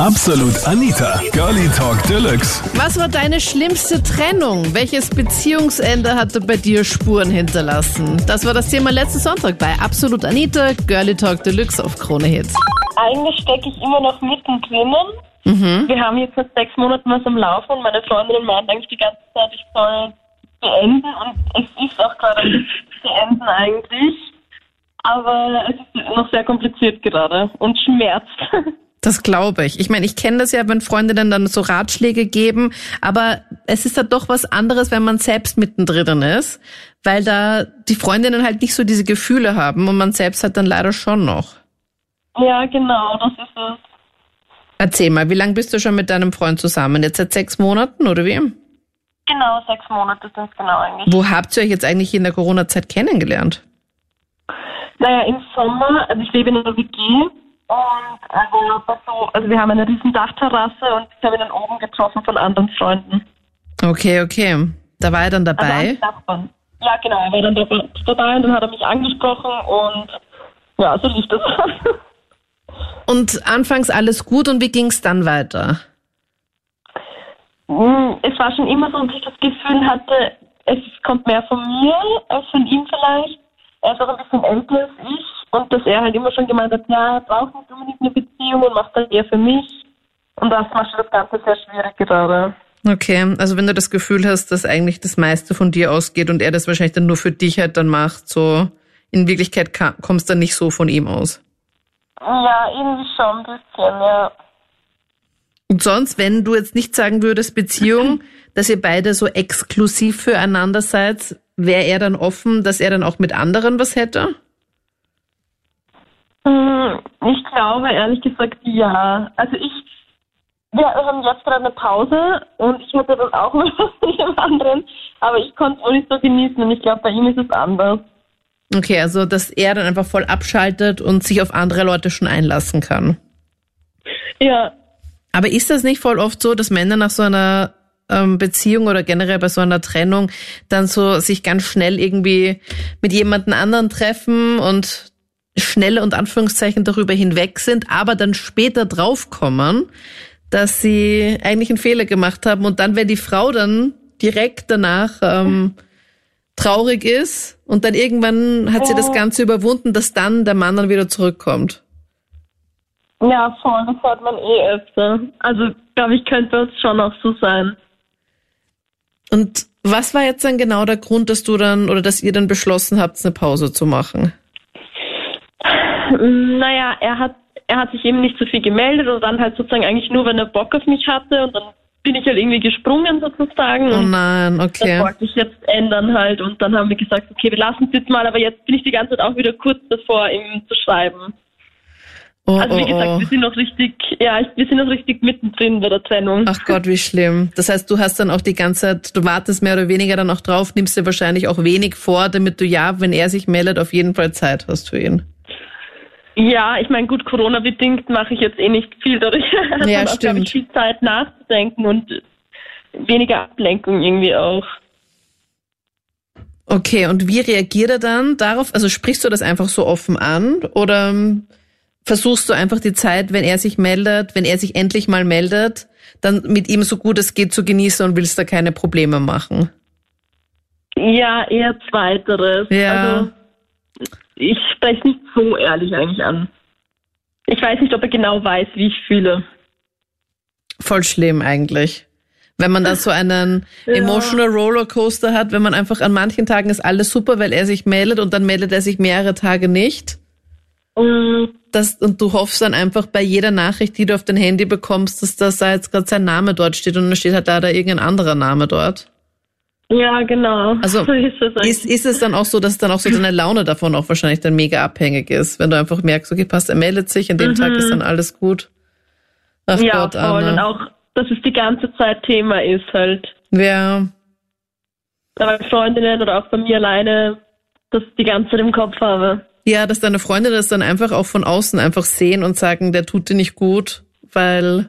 Absolut Anita, Girlie Talk Deluxe. Was war deine schlimmste Trennung? Welches Beziehungsende hatte bei dir Spuren hinterlassen? Das war das Thema letzten Sonntag bei Absolut Anita, Girlie Talk Deluxe auf Krone Hits. Eigentlich stecke ich immer noch mittendrin. Mhm. Wir haben jetzt seit sechs Monaten was am Laufen und meine Freundin meint eigentlich die ganze Zeit, ich soll beenden und es ist auch gerade beenden eigentlich. Aber es ist noch sehr kompliziert gerade und schmerzt. Das glaube ich. Ich meine, ich kenne das ja, wenn Freundinnen dann so Ratschläge geben, aber es ist halt doch was anderes, wenn man selbst mittendrin ist, weil da die Freundinnen halt nicht so diese Gefühle haben und man selbst hat dann leider schon noch. Ja, genau, das ist es. Erzähl mal, wie lange bist du schon mit deinem Freund zusammen? Jetzt seit sechs Monaten oder wie? Genau, sechs Monate sind es genau eigentlich. Wo habt ihr euch jetzt eigentlich in der Corona-Zeit kennengelernt? Naja, im Sommer, also ich lebe in einer WG und also, so, also wir haben eine riesen Dachterrasse und ich habe ihn dann oben getroffen von anderen Freunden. Okay, okay. Da war er dann Also dabei. als Nachbarn. Ja, genau, er war dann dabei und dann hat er mich angesprochen und ja, so lief das. Und anfangs alles gut und wie ging's dann weiter? Mm, es war schon immer so, dass ich das Gefühl hatte, es kommt mehr von mir als von ihm vielleicht. Er ist auch ein bisschen älter als ich und dass er halt immer schon gemeint hat, ja, er braucht nicht unbedingt eine Beziehung und macht halt eher für mich. Und das macht das Ganze sehr schwierig gerade. Okay, also wenn du das Gefühl hast, dass eigentlich das meiste von dir ausgeht und er das wahrscheinlich dann nur für dich halt dann macht, so in Wirklichkeit kommst dann nicht so von ihm aus. Ja, irgendwie schon ein bisschen, ja. Und sonst, wenn du jetzt nicht sagen würdest, Beziehung, dass ihr beide so exklusiv füreinander seid, wäre er dann offen, dass er dann auch mit anderen was hätte? Hm, Ich glaube ehrlich gesagt ja. Also ich, wir haben jetzt gerade eine Pause und ich hatte dann auch was mit dem anderen, aber ich konnte es auch nicht so genießen und ich glaube, bei ihm ist es anders. Okay, also dass er dann einfach voll abschaltet und sich auf andere Leute schon einlassen kann. Ja, Aber ist das nicht voll oft so, dass Männer nach so einer ähm, Beziehung oder generell bei so einer Trennung dann so sich ganz schnell irgendwie mit jemandem anderen treffen und schnell und Anführungszeichen darüber hinweg sind, aber dann später draufkommen, dass sie eigentlich einen Fehler gemacht haben und dann, wenn die Frau dann direkt danach ähm, traurig ist und dann irgendwann hat sie das Ganze überwunden, dass dann der Mann dann wieder zurückkommt. ja, voll, das hört man eh öfter. Also, glaube ich, könnte es schon auch so sein. Und was war jetzt dann genau der Grund, dass du dann oder dass ihr dann beschlossen habt, eine Pause zu machen? Naja, er hat, er hat sich eben nicht so viel gemeldet und dann halt sozusagen eigentlich nur, wenn er Bock auf mich hatte und dann bin ich halt irgendwie gesprungen sozusagen. Oh und nein, Das okay. wollte ich jetzt ändern halt und dann haben wir gesagt, okay, wir lassen es jetzt mal, aber jetzt bin ich die ganze Zeit auch wieder kurz davor, ihm zu schreiben. Oh, Also wie oh, gesagt, oh. wir sind noch richtig, ja, wir sind noch richtig mittendrin bei der Trennung. Ach Gott, wie schlimm. Das heißt, du hast dann auch die ganze Zeit, du wartest mehr oder weniger dann auch drauf, nimmst dir wahrscheinlich auch wenig vor, damit du ja, wenn er sich meldet, auf jeden Fall Zeit hast für ihn. Ja, ich meine, gut, Corona-bedingt mache ich jetzt eh nicht viel dadurch. Ja, glaub stimmt. ich, viel Zeit nachzudenken und weniger Ablenkung irgendwie auch. Okay, und wie reagiert er dann darauf? Also sprichst du das einfach so offen an oder ähm, versuchst du einfach die Zeit, wenn er sich meldet, wenn er sich endlich mal meldet, dann mit ihm so gut es geht zu genießen und willst da keine Probleme machen? Ja, eher zweiteres. Ja. Also, ich spreche nicht so ehrlich eigentlich an. Ich weiß nicht, ob er genau weiß, wie ich fühle. Voll schlimm eigentlich. Wenn man da so einen Ja. emotional Rollercoaster hat, wenn man einfach an manchen Tagen ist alles super, weil er sich meldet und dann meldet er sich mehrere Tage nicht. Mm, Das, und du hoffst dann einfach bei jeder Nachricht, die du auf dein Handy bekommst, dass das da jetzt gerade sein Name dort steht und dann steht halt leider irgendein anderer Name dort. Ja, genau. Also, so ist. Ist, ist es dann auch so, dass dann auch so deine Laune davon auch wahrscheinlich dann mega abhängig ist, wenn du einfach merkst, okay, passt, er meldet sich, an dem Tag ist dann alles gut. Ach Mhm. ja, Gott, voll. Und Anna. auch, dass es die ganze Zeit Thema ist halt. Ja, Bei Freundinnen oder auch bei mir alleine, das die ganze Zeit im Kopf habe. Ja, dass deine Freunde das dann einfach auch von außen einfach sehen und sagen, der tut dir nicht gut, weil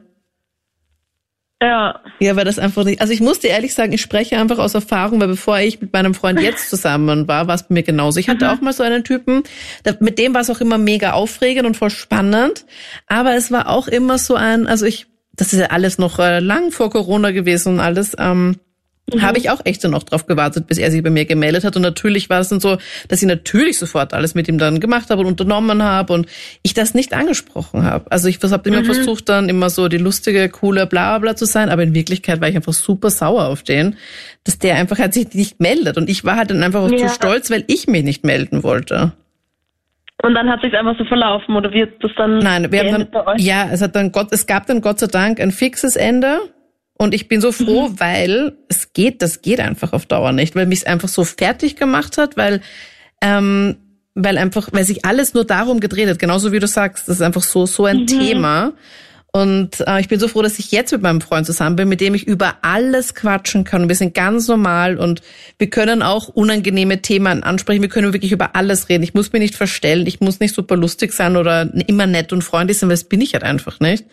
Ja. Ja, weil das einfach nicht. Also ich muss dir ehrlich sagen, ich spreche einfach aus Erfahrung, weil bevor ich mit meinem Freund jetzt zusammen war, war es bei mir genauso. Ich hatte mhm. auch mal so einen Typen, mit dem war es auch immer mega aufregend und voll spannend. Aber es war auch immer so ein, also ich, das ist ja alles noch äh, lang vor Corona gewesen und alles. Ähm, Mhm. Habe ich auch echt so noch drauf gewartet, bis er sich bei mir gemeldet hat. Und natürlich war es dann so, dass ich natürlich sofort alles mit ihm dann gemacht habe und unternommen habe und ich das nicht angesprochen habe. Also ich habe immer mhm. versucht, dann immer so die lustige, coole bla bla zu sein, aber in Wirklichkeit war ich einfach super sauer auf den, dass der einfach halt sich nicht meldet. Und ich war halt dann einfach auch ja. zu stolz, weil ich mich nicht melden wollte. Und dann hat sich einfach so verlaufen oder wird das dann? Nein, wir haben dann, ja, es hat dann Gott, es gab dann Gott sei Dank ein fixes Ende. Und ich bin so froh, mhm. weil es geht, das geht einfach auf Dauer nicht, weil mich es einfach so fertig gemacht hat, weil ähm, weil einfach, weil sich alles nur darum gedreht hat, genauso wie du sagst, das ist einfach so so ein mhm. Thema. Und äh, ich bin so froh, dass ich jetzt mit meinem Freund zusammen bin, mit dem ich über alles quatschen kann. Und wir sind ganz normal und wir können auch unangenehme Themen ansprechen. Wir können wirklich über alles reden. Ich muss mich nicht verstellen. Ich muss nicht super lustig sein oder immer nett und freundlich sein, weil das bin ich halt einfach nicht.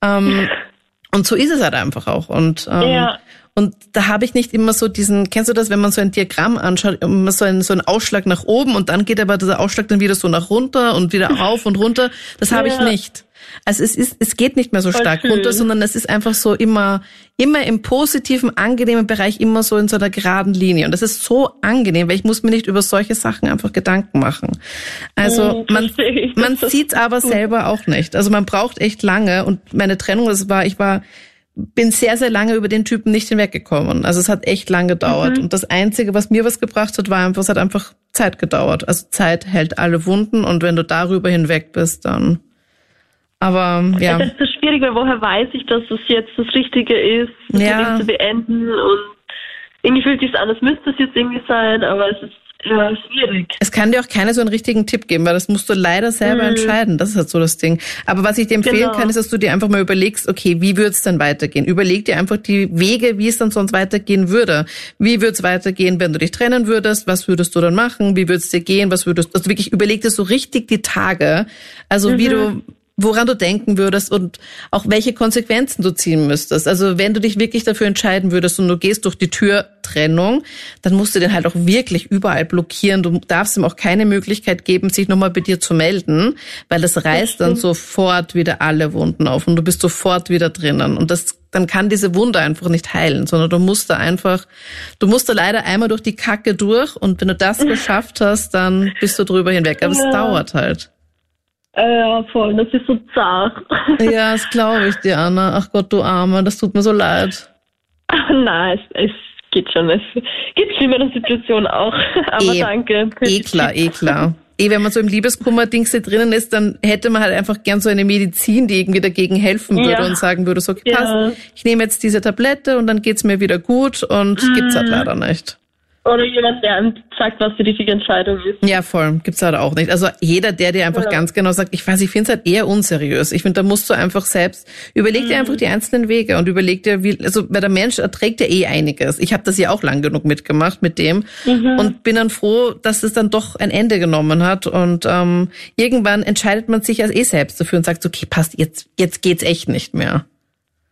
Ähm, und so ist es halt einfach auch. Und, ähm, ja. und da habe ich nicht immer so diesen, kennst du das, wenn man so ein Diagramm anschaut, immer so ein, so ein Ausschlag nach oben und dann geht aber dieser Ausschlag dann wieder so nach runter und wieder rauf und runter. Das habe ja. ich nicht. Also es ist, es geht nicht mehr so stark schön. runter, sondern es ist einfach so immer, immer im positiven, angenehmen Bereich, immer so in so einer geraden Linie. Und das ist so angenehm, weil ich muss mir nicht über solche Sachen einfach Gedanken machen. Also oh, man, man sieht aber selber auch nicht. Also man braucht echt lange. Und meine Trennung, das war, ich war, bin sehr, sehr lange über den Typen nicht hinweggekommen. Also es hat echt lang gedauert. Mhm. Und das Einzige, was mir was gebracht hat, war einfach, es hat einfach Zeit gedauert. Also Zeit hält alle Wunden und wenn du darüber hinweg bist, dann aber ja. Das ist so schwierig, weil woher weiß ich, dass das jetzt das Richtige ist, das ja. zu beenden und irgendwie fühlt sich an, es müsste es jetzt irgendwie sein, aber es ist ja, schwierig. Es kann dir auch keiner so einen richtigen Tipp geben, weil das musst du leider selber mhm. entscheiden. Das ist halt so das Ding. Aber was ich dir empfehlen genau. kann, ist, dass du dir einfach mal überlegst, okay, wie würde es dann weitergehen? Überleg dir einfach die Wege, wie es dann sonst weitergehen würde. Wie würde es weitergehen, wenn du dich trennen würdest? Was würdest du dann machen? Wie würde es dir gehen? Was würdest du, also wirklich überleg dir so richtig die Tage. Also mhm. wie du, woran du denken würdest und auch welche Konsequenzen du ziehen müsstest. Also wenn du dich wirklich dafür entscheiden würdest und du gehst durch die Tür Trennung, dann musst du den halt auch wirklich überall blockieren. Du darfst ihm auch keine Möglichkeit geben, sich nochmal bei dir zu melden, weil das reißt dann sofort wieder alle Wunden auf und du bist sofort wieder drinnen. Und das dann kann diese Wunde einfach nicht heilen, sondern du musst da einfach, du musst da leider einmal durch die Kacke durch und wenn du das geschafft hast, dann bist du drüber hinweg. Aber ja. es dauert halt. Ja, voll, das ist so zart. Ja, das glaube ich dir, Anna. Ach Gott, du Arme, das tut mir so leid. Nein, es, es geht schon. Es gibt schlimmere Situationen auch. Aber eh, danke. Eh klar, eh klar. Eh, wenn man so im Liebeskummer-Dings drinnen ist, dann hätte man halt einfach gern so eine Medizin, die irgendwie dagegen helfen würde ja. und sagen würde, so, okay, passt, ich nehme jetzt diese Tablette und dann geht's mir wieder gut und mhm. gibt's halt leider nicht. Oder jemand, der einem sagt, was die richtige Entscheidung ist. Ja, voll. Gibt's halt auch nicht. Also jeder, der dir einfach ja. ganz genau sagt, ich weiß, ich finde es halt eher unseriös. Ich finde, da musst du einfach selbst, überleg dir mhm. einfach die einzelnen Wege und überleg dir, wie, also weil der Mensch erträgt ja eh einiges. Ich habe das ja auch lang genug mitgemacht mit dem mhm. und bin dann froh, dass es dann doch ein Ende genommen hat und ähm, irgendwann entscheidet man sich als eh selbst dafür und sagt, okay, passt, jetzt, jetzt geht's echt nicht mehr.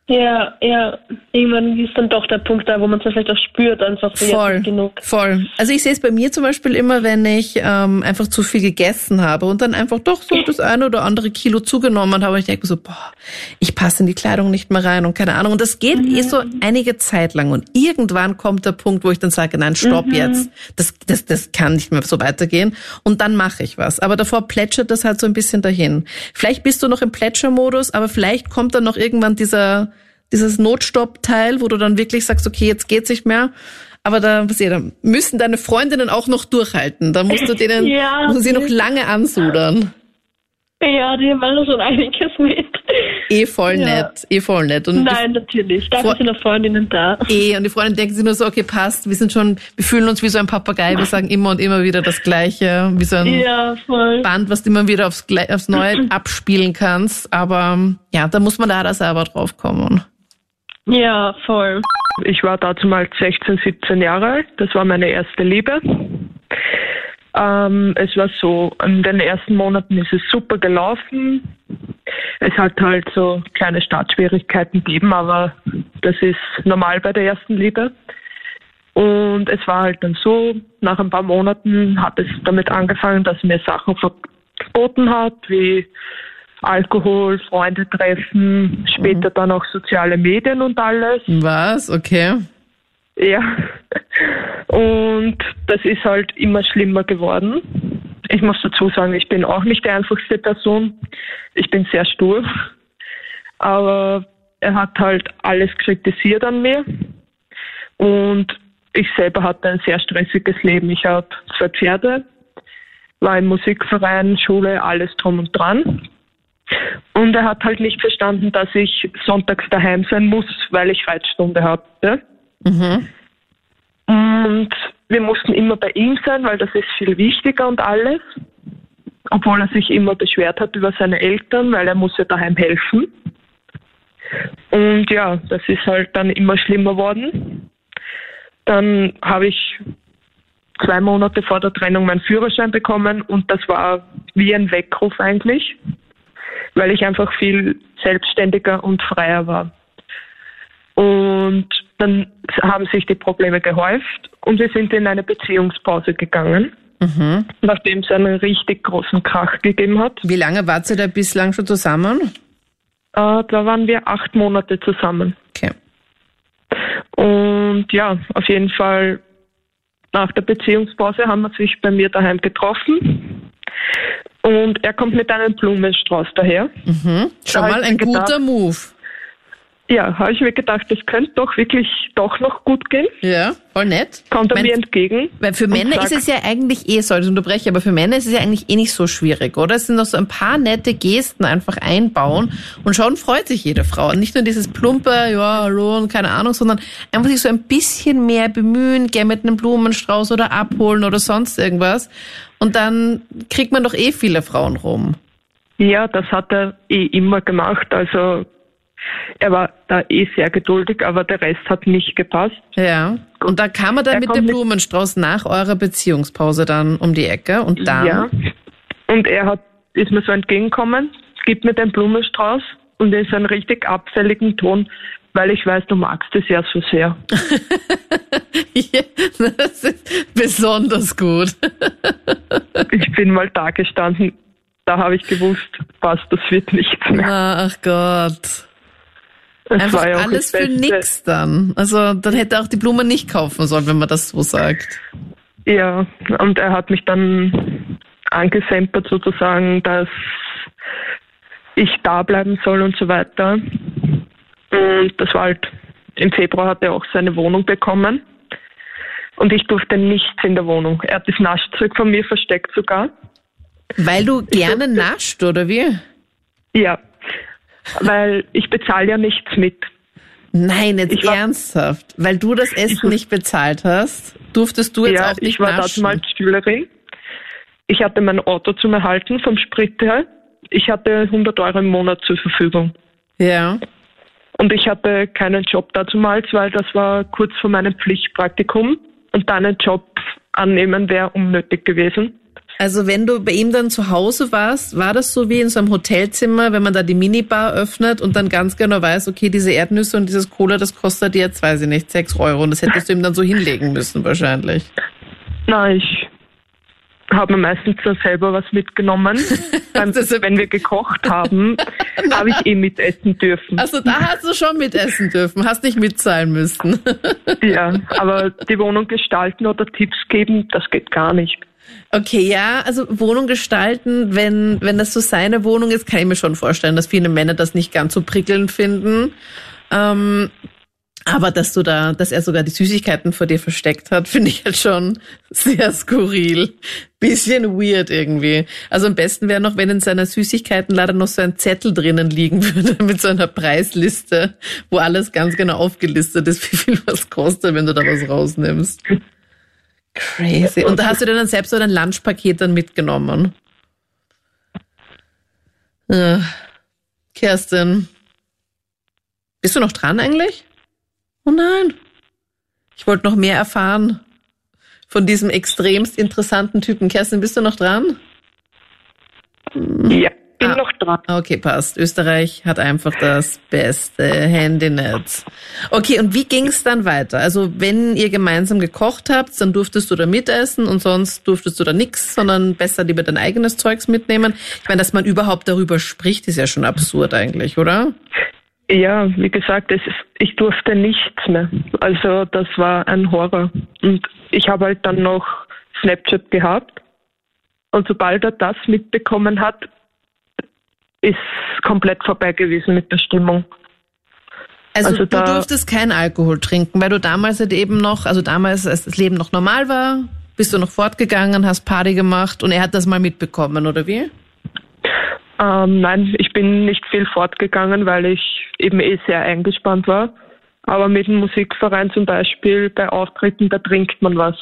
Ja, ja. Irgendwann ist dann doch der Punkt da, wo man es vielleicht auch spürt, einfach so voll, jetzt genug. Voll. Also ich sehe es bei mir zum Beispiel immer, wenn ich ähm, einfach zu viel gegessen habe und dann einfach doch so das eine oder andere Kilo zugenommen habe. Und ich denke so, boah, ich passe in die Kleidung nicht mehr rein und keine Ahnung. Und das geht mhm. eh so einige Zeit lang. Und irgendwann kommt der Punkt, wo ich dann sage, nein, stopp mhm. jetzt. Das, das, das kann nicht mehr so weitergehen. Und dann mache ich was. Aber davor plätschert das halt so ein bisschen dahin. Vielleicht bist du noch im Plätschermodus, aber vielleicht kommt dann noch irgendwann dieser dieses Notstoppteil, wo du dann wirklich sagst, okay, jetzt geht's nicht mehr. Aber da, da müssen deine Freundinnen auch noch durchhalten. Da musst du denen, ja, musst du sie noch lange ansudern. Ja, die machen schon einiges mit. Eh voll ja. nett, eh voll nett. Und Nein, natürlich. Dafür sind noch Freundinnen da. Eh, und die Freundinnen denken sich nur so, okay, passt, wir sind schon, wir fühlen uns wie so ein Papagei, wir sagen immer und immer wieder das Gleiche, wie so ein ja, Band, was du immer wieder aufs, aufs Neue abspielen kannst. Aber ja, da muss man leider selber drauf kommen. Ja, voll. Ich war dazu mal 16, 17 Jahre alt. Das war meine erste Liebe. Ähm, es war so, in den ersten Monaten ist es super gelaufen. Es hat halt so kleine Startschwierigkeiten gegeben, aber Das ist normal bei der ersten Liebe. Und es war halt dann so, nach ein paar Monaten hat es damit angefangen, dass mir Sachen verboten hat, wie Alkohol, Freunde treffen, später dann auch soziale Medien und alles. Was? Okay. Ja. Und das ist halt immer schlimmer geworden. Ich muss dazu sagen, ich bin auch nicht die einfachste Person. Ich bin sehr stur. Aber er hat halt alles kritisiert an mir. Und ich selber hatte ein sehr stressiges Leben. Ich habe zwei Pferde, war im Musikverein, Schule, alles drum und dran. Und er hat halt nicht verstanden, dass ich sonntags daheim sein muss, weil ich Reitstunde hatte. Mhm. Und wir mussten immer bei ihm sein, weil das ist viel wichtiger und alles. Obwohl er sich immer beschwert hat über seine Eltern, weil er muss ja daheim helfen. Und ja, das ist halt dann immer schlimmer worden. Dann habe ich zwei Monate vor der Trennung meinen Führerschein bekommen und das war wie ein Weckruf eigentlich, weil ich einfach viel selbstständiger und freier war. Und dann haben sich die Probleme gehäuft und wir sind in eine Beziehungspause gegangen. Mhm. Nachdem es einen richtig großen Krach gegeben hat. Wie lange wart ihr da bislang schon zusammen? Äh, da waren wir acht Monate zusammen. Okay. Und ja, auf jeden Fall nach der Beziehungspause haben wir sich bei mir daheim getroffen. Und er kommt mit einem Blumenstrauß daher. Mhm. Schon mal ein gedacht, guter Move. Ja, habe ich mir gedacht, das könnte doch wirklich doch noch gut gehen. Ja, voll nett. Kommt er mir entgegen. Weil für Männer sagt, ist es ja eigentlich eh, sorry, ich unterbreche, aber für Männer ist es ja eigentlich eh nicht so schwierig, oder? Es sind noch so ein paar nette Gesten einfach einbauen und schon freut sich jede Frau. Und nicht nur dieses plumpe, ja, hallo und keine Ahnung, sondern einfach sich so ein bisschen mehr bemühen, gern mit einem Blumenstrauß oder abholen oder sonst irgendwas. Und dann kriegt man doch eh viele Frauen rum. Ja, das hat er eh immer gemacht. Also er war da eh sehr geduldig, aber der Rest hat nicht gepasst. Ja. Und da kam er dann er mit dem Blumenstrauß nach eurer Beziehungspause dann um die Ecke und dann. Ja. Und er hat, ist mir so entgegengekommen, gibt mir den Blumenstrauß und in so einem richtig abfälligen Ton, weil ich weiß, du magst es ja so sehr. ja, das ist besonders gut. ich bin mal da gestanden, da habe ich gewusst, was, das wird nichts mehr. Ach Gott. Das Einfach ja alles für nix dann. Also dann hätte er auch die Blumen nicht kaufen sollen, wenn man das so sagt. Ja, und er hat mich dann angesempert sozusagen, dass ich da bleiben soll und so weiter. Und das war halt, im Februar hat er auch seine Wohnung bekommen. Und ich durfte nichts in der Wohnung. Er hat das Naschzeug von mir versteckt sogar. Weil du gerne nascht, oder wie? Ja, weil ich bezahle ja nichts mit. Nein, jetzt war, ernsthaft. Weil du das Essen ich, nicht bezahlt hast, durftest du jetzt ja, auch nicht ich war naschen. mal Schülerin. Ich hatte mein Auto zum Erhalten vom Sprit her. Ich hatte 100 Euro im Monat zur Verfügung. Ja. Und ich hatte keinen Job dazumals, weil das war kurz vor meinem Pflichtpraktikum. Und dann einen Job annehmen wäre unnötig gewesen. Also wenn du bei ihm dann zu Hause warst, war das so wie in so einem Hotelzimmer, wenn man da die Minibar öffnet und dann ganz genau weiß, okay, diese Erdnüsse und dieses Cola, das kostet jetzt, weiß ich nicht, sechs Euro und das hättest du ihm dann so hinlegen müssen wahrscheinlich. Na, ich habe mir meistens dann selber was mitgenommen. Wenn wir gekocht haben, habe ich eh mitessen dürfen. Also da hast du schon mitessen dürfen, hast nicht mitzahlen müssen. ja, aber die Wohnung gestalten oder Tipps geben, das geht gar nicht. Okay, ja, also Wohnung gestalten, wenn, wenn das so seine Wohnung ist, kann ich mir schon vorstellen, dass viele Männer das nicht ganz so prickelnd finden. Ähm, aber dass du da, dass er sogar die Süßigkeiten vor dir versteckt hat, finde ich halt schon sehr skurril. Bisschen weird irgendwie. Also am besten wäre noch, wenn in seiner Süßigkeitenlader noch so ein Zettel drinnen liegen würde mit so einer Preisliste, wo alles ganz genau aufgelistet ist, wie viel was kostet, wenn du da was rausnimmst. Crazy. Und da hast du dir dann selbst so ein Lunchpaket dann mitgenommen. Kerstin. Bist du noch dran eigentlich? Oh nein. Ich wollte noch mehr erfahren von diesem extremst interessanten Typen. Kerstin, bist du noch dran? Ja. bin Ah. noch dran. Okay, passt. Österreich hat einfach das beste Handynetz. Okay, und wie ging's dann weiter? Also wenn ihr gemeinsam gekocht habt, dann durftest du da mitessen und sonst durftest du da nix, sondern besser lieber dein eigenes Zeugs mitnehmen. Ich meine, dass man überhaupt darüber spricht, ist ja schon absurd eigentlich, oder? Ja, wie gesagt, es ist, ich durfte nichts mehr. Also das war ein Horror. Und ich habe halt dann noch Snapchat gehabt. Und sobald er das mitbekommen hat, ist komplett vorbei gewesen mit der Stimmung. Also, Also du durftest keinen Alkohol trinken, weil du damals halt eben noch, also damals, als das Leben noch normal war, bist du noch fortgegangen, hast Party gemacht und er hat das mal mitbekommen, oder wie? Ähm, nein, ich bin nicht viel fortgegangen, weil ich eben eh sehr eingespannt war. Aber mit dem Musikverein zum Beispiel bei Auftritten, da trinkt man was.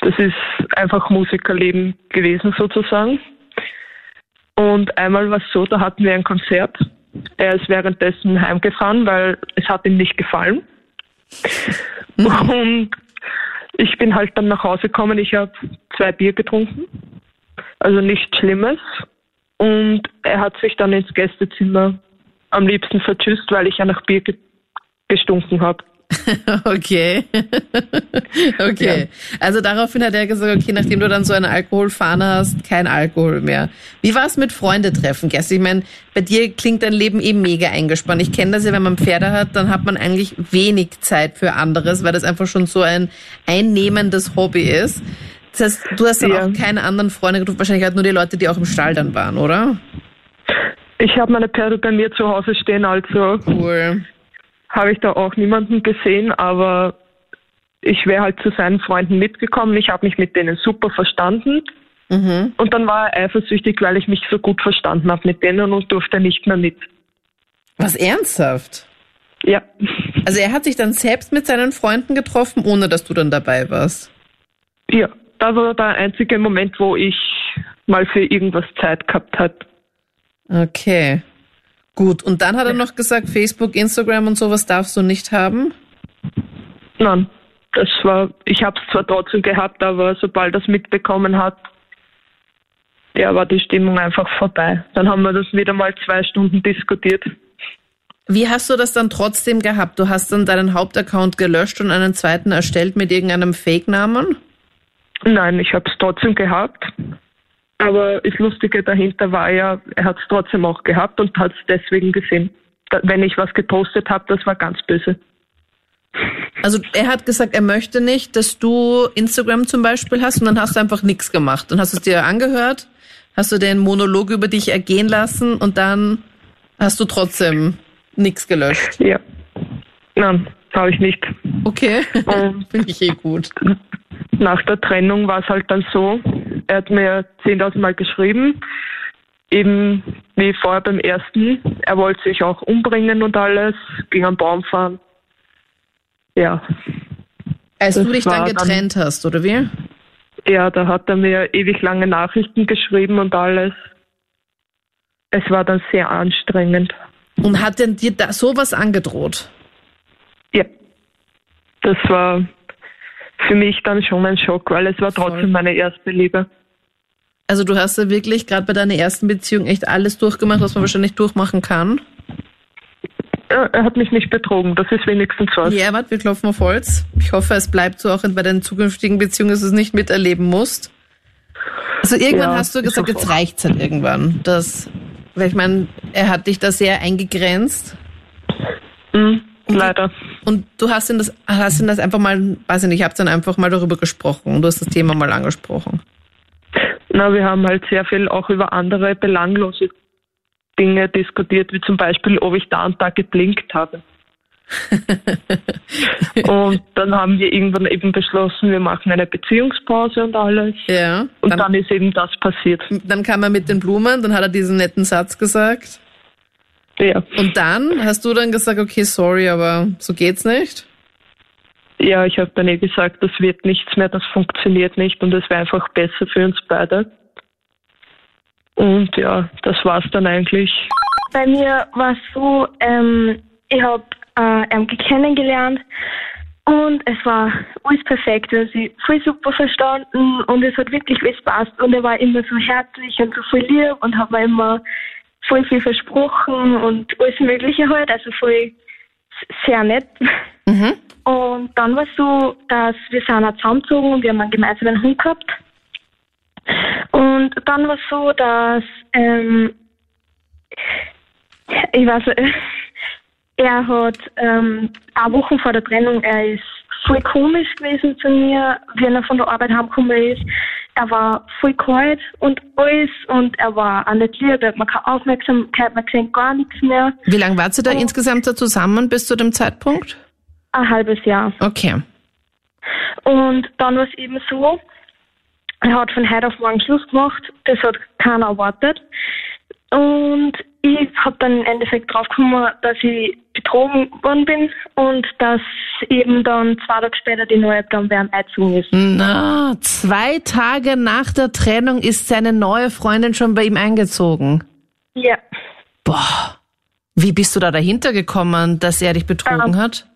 Das ist einfach Musikerleben gewesen sozusagen. Und einmal war es so, da hatten wir ein Konzert. Er ist währenddessen heimgefahren, weil es hat ihm nicht gefallen. Und ich bin halt dann nach Hause gekommen. Ich habe zwei Bier getrunken. Also nichts Schlimmes. Und er hat sich dann ins Gästezimmer am liebsten vertschüsst, weil ich ja nach Bier ge gestunken habe. Okay. okay. Also daraufhin hat er gesagt, okay, nachdem du dann so eine Alkoholfahne hast, kein Alkohol mehr. Wie war es mit Freundetreffen, Gerst? Ich meine, bei dir klingt dein Leben eh mega eingespannt. Ich kenne das ja, wenn man Pferde hat, dann hat man eigentlich wenig Zeit für anderes, weil das einfach schon so ein einnehmendes Hobby ist. Das heißt, du hast dann Ja. auch keine anderen Freunde getroffen, wahrscheinlich halt nur die Leute, die auch im Stall dann waren, oder? Ich habe meine Pferde bei mir zu Hause stehen, also Cool. habe ich da auch niemanden gesehen, aber ich wäre halt zu seinen Freunden mitgekommen. Ich habe mich mit denen super verstanden. Mhm. Und dann war er eifersüchtig, weil ich mich so gut verstanden habe mit denen und durfte nicht mehr mit. Was ernsthaft? Ja, Also er hat sich dann selbst mit seinen Freunden getroffen, ohne dass du dann dabei warst. ja. Das war der einzige Moment, wo ich mal für irgendwas Zeit gehabt habe. Okay. Gut. Und dann hat er noch gesagt, Facebook, Instagram und sowas darfst du nicht haben. Nein, das war, ich habe es zwar trotzdem gehabt, aber sobald er es mitbekommen hat, ja, war die Stimmung einfach vorbei. Dann haben wir das wieder mal zwei Stunden diskutiert. Wie hast du das dann trotzdem gehabt? Du hast dann deinen Hauptaccount gelöscht und einen zweiten erstellt mit irgendeinem Fake-Namen? Nein, ich habe es trotzdem gehabt. Aber das Lustige dahinter war ja, er hat es trotzdem auch gehabt und hat es deswegen gesehen. Da, wenn ich was gepostet habe, das war ganz böse. Also er hat gesagt, er möchte nicht, dass du Instagram zum Beispiel hast und dann hast du einfach nichts gemacht. Dann hast du es dir angehört, hast du den Monolog über dich ergehen lassen und dann hast du trotzdem nichts gelöscht. Ja. Nein, habe ich nicht. Okay, Und finde ich eh gut. nach der Trennung war es halt dann so, er hat mir 10.000 Mal geschrieben, eben wie vorher beim ersten. Er wollte sich auch umbringen und alles, ging am Baum fahren. Ja, Als Das du dich dann war dann- getrennt hast, oder wie? ja, da hat er mir ewig lange Nachrichten geschrieben und alles. Es war dann sehr anstrengend. Und hat denn dir da sowas angedroht? Ja, das war für mich dann schon ein Schock, weil es war Voll. trotzdem meine erste Liebe. Also du hast ja wirklich gerade bei deiner ersten Beziehung echt alles durchgemacht, was man wahrscheinlich durchmachen kann. Er hat mich nicht betrogen, das ist wenigstens was. Ja, warte, wir klopfen auf Holz. Ich hoffe, es bleibt so auch bei deinen zukünftigen Beziehungen, dass du es nicht miterleben musst. Also irgendwann Ja, hast du gesagt, jetzt auch. reicht's halt irgendwann. Das, weil ich meine, er hat dich da sehr eingegrenzt. Mhm, leider. Und du hast ihn das, hast ihn das einfach mal, weiß ich nicht, ich habt dann einfach mal darüber gesprochen. Du hast das Thema mal angesprochen. Na, wir haben halt sehr viel auch über andere belanglose Dinge diskutiert, wie zum Beispiel, ob ich da und da geblinkt habe. und dann haben wir irgendwann eben beschlossen, wir machen eine Beziehungspause und alles. Ja. Und Dann, dann, ist eben das passiert. dann kam er mit den Blumen, dann hat er diesen netten Satz gesagt. Ja, Und dann hast du dann gesagt, okay, sorry, aber so geht's nicht. ja ich habe dann eh gesagt, das wird nichts mehr, das funktioniert nicht und es wäre einfach besser für uns beide. Und ja, das war's dann eigentlich. Bei mir war es so, ähm, ich habe äh, kennengelernt Und es war alles perfekt. Wir haben sie voll super verstanden und es hat wirklich alles passt. Und er war immer so herzlich und so voll lieb und hat mir immer voll viel versprochen und alles Mögliche halt. Also voll sehr nett. Mhm. Und dann war es so, dass wir sind auch zusammengezogen und wir haben einen gemeinsamen Hund gehabt. Und dann war es so, dass ähm, ich weiß, er hat ähm, eine Woche vor der Trennung, er ist voll komisch gewesen zu mir, wenn er von der Arbeit heimgekommen ist. Er war voll kalt und alles und er war auch nicht lieb, er hat mir keine Aufmerksamkeit mehr gesehen, gar nichts mehr. Wie lange wart ihr da Oh. insgesamt da zusammen bis zu dem Zeitpunkt? Ein halbes Jahr. Okay. Und dann war es eben so, er hat von heute auf morgen Schluss gemacht, das hat keiner erwartet. Und ich habe dann im Endeffekt draufgekommen, dass ich betrogen worden bin und dass eben dann zwei Tage später die neue ihm einzogen ist. Na, zwei Tage nach der Trennung ist seine neue Freundin schon bei ihm eingezogen. Ja. Boah. Wie bist du da dahinter gekommen, dass er dich betrogen Ähm, hat?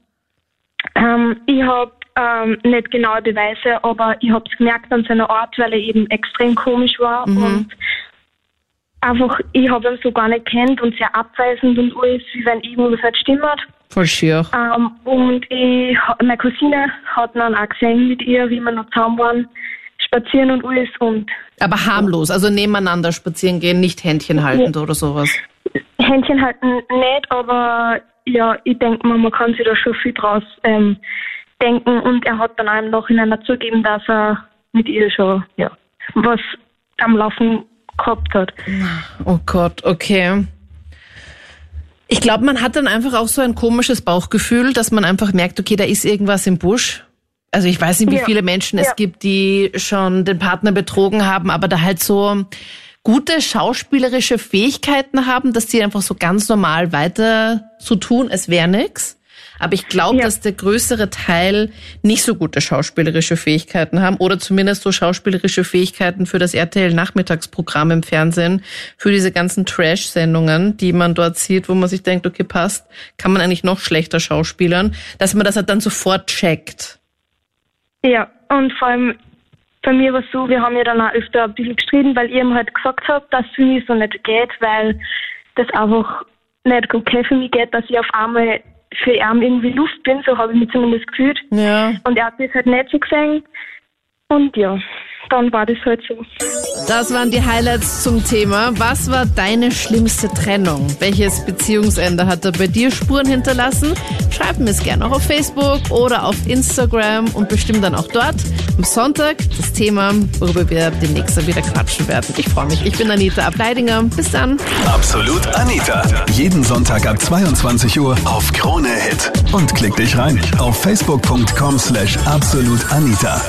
Ähm, ich habe ähm, nicht genaue Beweise, aber ich habe es gemerkt an seiner Art, weil er eben extrem komisch war und einfach, ich habe ihn so gar nicht kennt und sehr abweisend und alles, wie wenn irgendwas nicht stimmt. Voll schier. Ähm, und ich, meine Cousine hat ihn dann auch gesehen mit ihr, wie wir noch zusammen waren, spazieren und alles und Aber harmlos, also nebeneinander spazieren gehen, nicht Händchen haltend oder sowas. Händchen halten nicht, aber ja, ich denke mal, man kann sich da schon viel draus ähm, denken und er hat dann auch im Nachhinein dazu gegeben, dass er mit ihr schon ja, was am Laufen gehabt hat. Oh Gott, okay. Ich glaube, man hat dann einfach auch so ein komisches Bauchgefühl, dass man einfach merkt, okay, da ist irgendwas im Busch. Also ich weiß nicht, wie Ja. viele Menschen es Ja. gibt, die schon den Partner betrogen haben, aber da halt so gute schauspielerische Fähigkeiten haben, dass die einfach so ganz normal weiter so tun, es wäre nix. Aber ich glaube, Ja. dass der größere Teil nicht so gute schauspielerische Fähigkeiten haben oder zumindest so schauspielerische Fähigkeiten für das RTL Nachmittagsprogramm im Fernsehen, für diese ganzen Trash-Sendungen, die man dort sieht, wo man sich denkt, okay, passt, kann man eigentlich noch schlechter schauspielern, dass man das halt dann sofort checkt. Ja, und vor allem bei mir war es so, wir haben ja dann auch öfter ein bisschen gestritten, weil ich ihm halt gesagt habe, dass es für mich so nicht geht, weil das einfach nicht okay für mich geht, dass ich auf einmal für ihn irgendwie Luft bin, so habe ich mich zumindest gefühlt. Ja. Und er hat das halt nicht so gesehen. Und ja, dann war das halt so. Das waren die Highlights zum Thema. Was war deine schlimmste Trennung? Welches Beziehungsende hat da bei dir Spuren hinterlassen? Schreib mir es gerne auch auf Facebook oder auf Instagram und bestimmt dann auch dort am Sonntag das Thema, worüber wir demnächst dann wieder quatschen werden. Ich freue mich. Ich bin Anita Ableidinger. Bis dann. Absolut Anita. Jeden Sonntag ab 22 Uhr auf Krone Hit. Und klick dich rein auf facebook.com slash absolutanita.